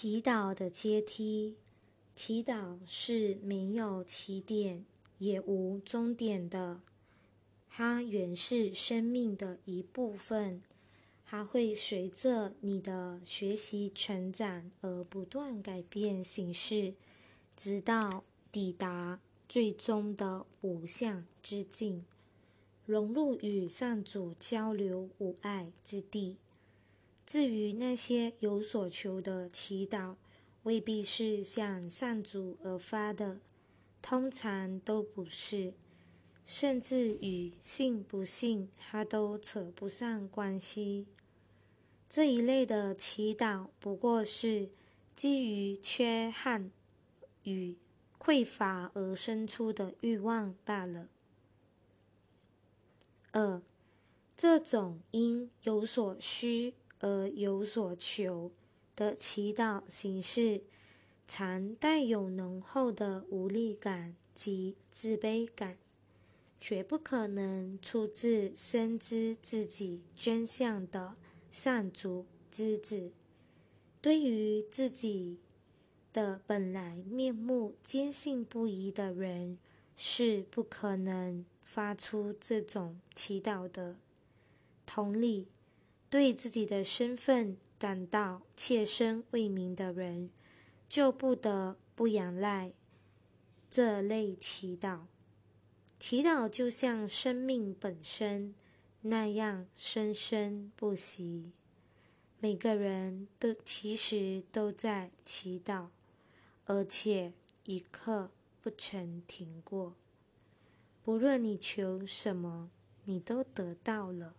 祈祷的阶梯，祈祷是没有起点也无终点的，它原是生命的一部分，它会随着你的学习成长而不断改变形式，直到抵达最终的无相之境，融入与上主交流无碍之地。至于那些有所求的祈祷，未必是向上主而发的，通常都不是，甚至与信不信他都扯不上关系。这一类的祈祷不过是基于缺憾与匮乏而生出的欲望罢了。二，这种因有所需。而有所求的祈祷形式，常带有浓厚的无力感及自卑感，绝不可能出自深知自己真相的善主之子。对于自己的本来面目坚信不疑的人，是不可能发出这种祈祷的。同理。对自己的身份感到切身未明的人，就不得不仰赖这类祈祷。祈祷就像生命本身那样生生不息。每个人都其实都在祈祷，而且一刻不曾停过。不论你求什么，你都得到了，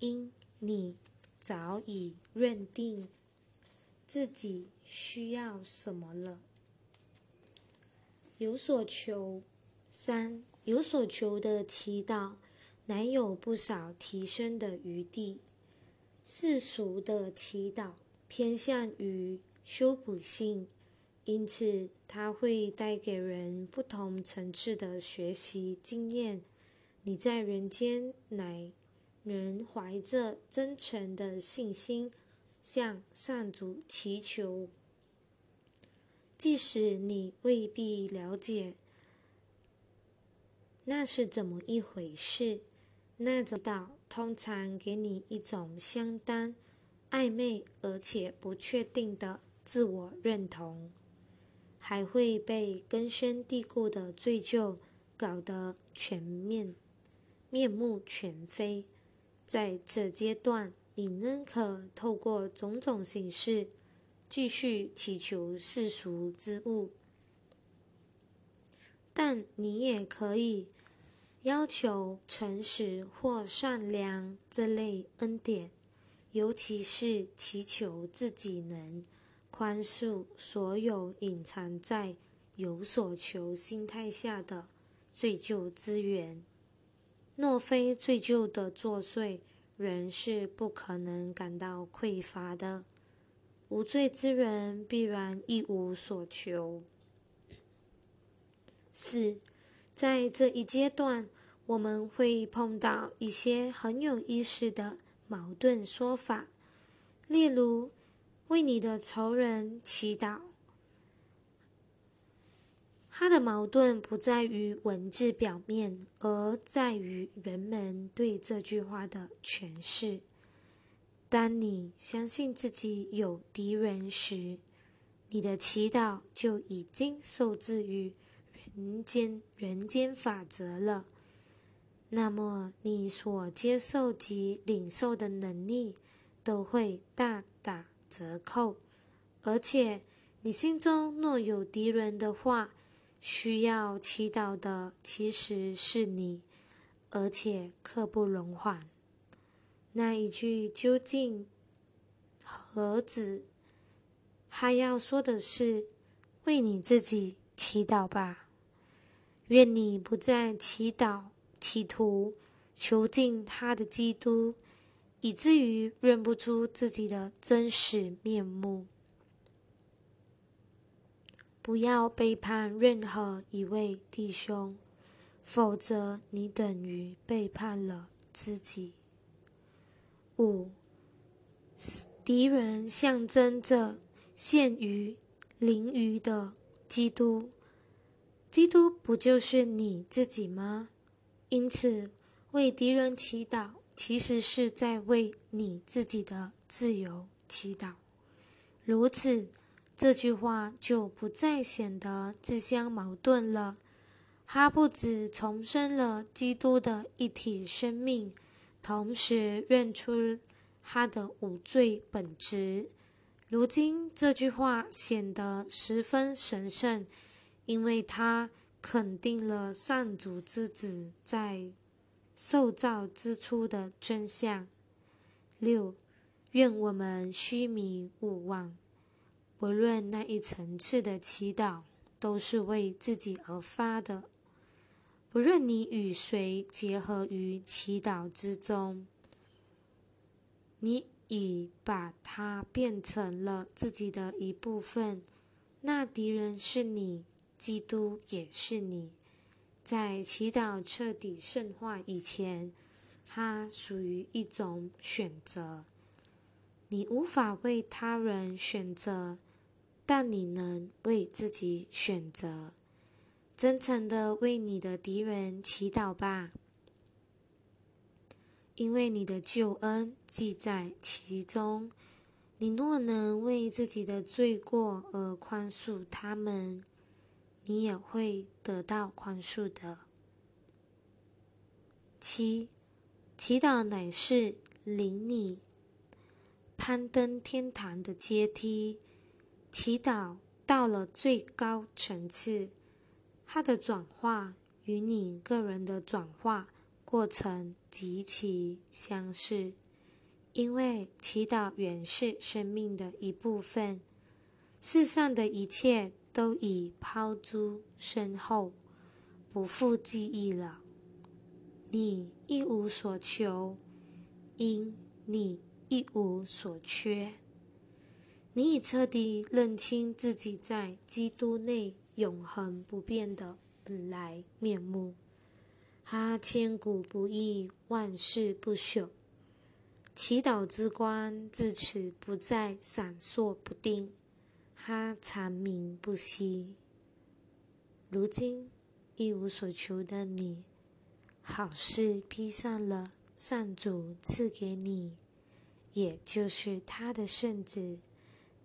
因。你早已认定自己需要什么了。有所求，三有所求的祈祷，乃有不少提升的余地。世俗的祈祷偏向于修补性，因此它会带给人不同层次的学习经验。你在人间乃。人怀着真诚的信心向上主祈求，即使你未必了解那是怎么一回事，那种祷通常给你一种相当暧昧而且不确定的自我认同，还会被根深蒂固的罪疚搞得全面面目全非。在这阶段，你仍可透过种种形式继续祈求世俗之物，但你也可以要求诚实或善良这类恩典，尤其是祈求自己能宽恕所有隐藏在有所求心态下的罪疚之源。若非罪疚的作祟，人是不可能感到匮乏的。无罪之人必然一无所求。四，在这一阶段，我们会碰到一些很有意思的矛盾说法，例如为你的仇人祈祷。它的矛盾不在于文字表面，而在于人们对这句话的诠释。当你相信自己有敌人时，你的祈祷就已经受制于人间人间法则了。那么，你所接受及领受的能力都会大打折扣。而且，你心中若有敌人的话，需要祈祷的其实是你，而且刻不容缓。那一句究竟何止？他要说的是：为你自己祈祷吧。愿你不再祈祷，企图囚禁他的基督，以至于认不出自己的真实面目。不要背叛任何一位弟兄，否则你等于背叛了自己。五，敌人象征着陷于囹圄的基督。基督不就是你自己吗？因此，为敌人祈祷，其实是在为你自己的自由祈祷。如此，这句话就不再显得自相矛盾了。他不止重生了基督的一体生命，同时认出他的无罪本质。如今这句话显得十分神圣，因为他肯定了上主之子在受造之初的真相。六，愿我们虚迷勿忘，不论那一层次的祈祷，都是为自己而发的。不论你与谁结合于祈祷之中，你已把它变成了自己的一部分。那敌人是你，基督也是你。在祈祷彻底圣化以前，它属于一种选择。你无法为他人选择，但你能为自己选择。真诚的为你的敌人祈祷吧，因为你的救恩记在其中。你若能为自己的罪过而宽恕他们，你也会得到宽恕的。七，祈祷乃是领你攀登天堂的阶梯。祈祷到了最高层次。它的转化与你个人的转化过程极其相似，因为祈祷原是生命的一部分。世上的一切都已抛诸身后，不复记忆了。你一无所求，因你一无所缺。你已彻底认清自己在基督内。永恒不变的本来面目，哈千古不易，万世不朽。祈祷之光自此不再闪烁不定，哈长明不息。如今一无所求的你，好似披上了上主赐给你，也就是他的圣子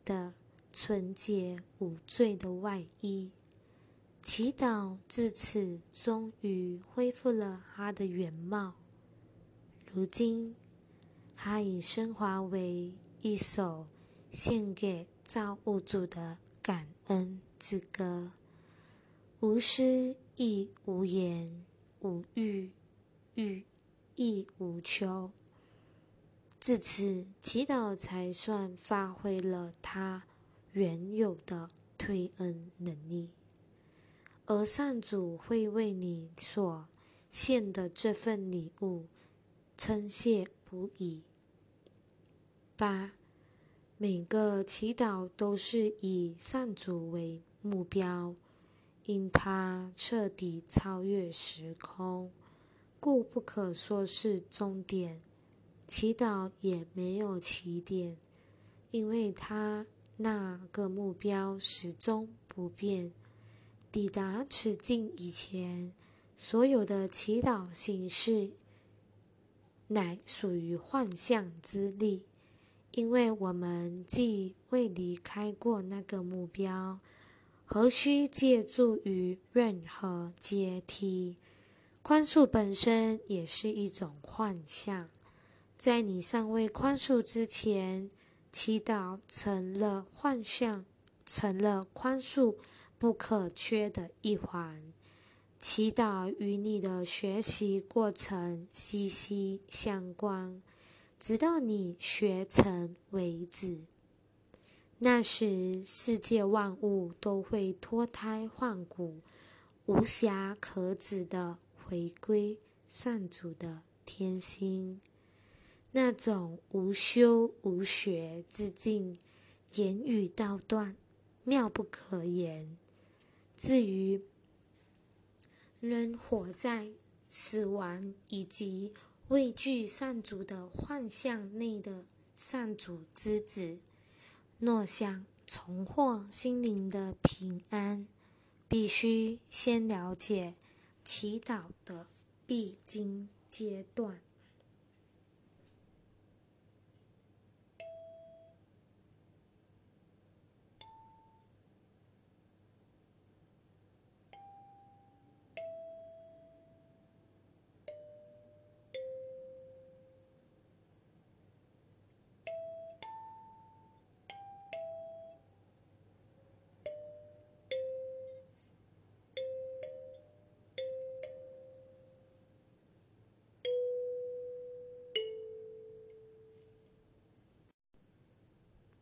的纯洁无罪的外衣。祈祷至此，终于恢复了他的原貌。如今，他已升华为一首献给造物主的感恩之歌，无诗亦无言，无欲欲亦无求。至此，祈祷才算发挥了它原有的推恩能力。而上主会为你所献的这份礼物称谢不已。八，每个祈祷都是以上主为目标，因他彻底超越时空，故不可说是终点。祈祷也没有起点，因为他那个目标始终不变。抵达此境以前，所有的祈祷形式乃属于幻象之力，因为我们既未离开过那个目标，何须借助于任何阶梯？宽恕本身也是一种幻象，在你尚未宽恕之前，祈祷成了幻象，成了宽恕。不可缺的一环，祈祷与你的学习过程息息相关，直到你学成为止。那时，世界万物都会脱胎换骨，无暇可指的回归上主的天心，那种无休无学之境，言语道断，妙不可言。至于仍活在死亡以及畏惧上主的幻象内的上主之子，若想重获心灵的平安，必须先了解祈祷的必经阶段。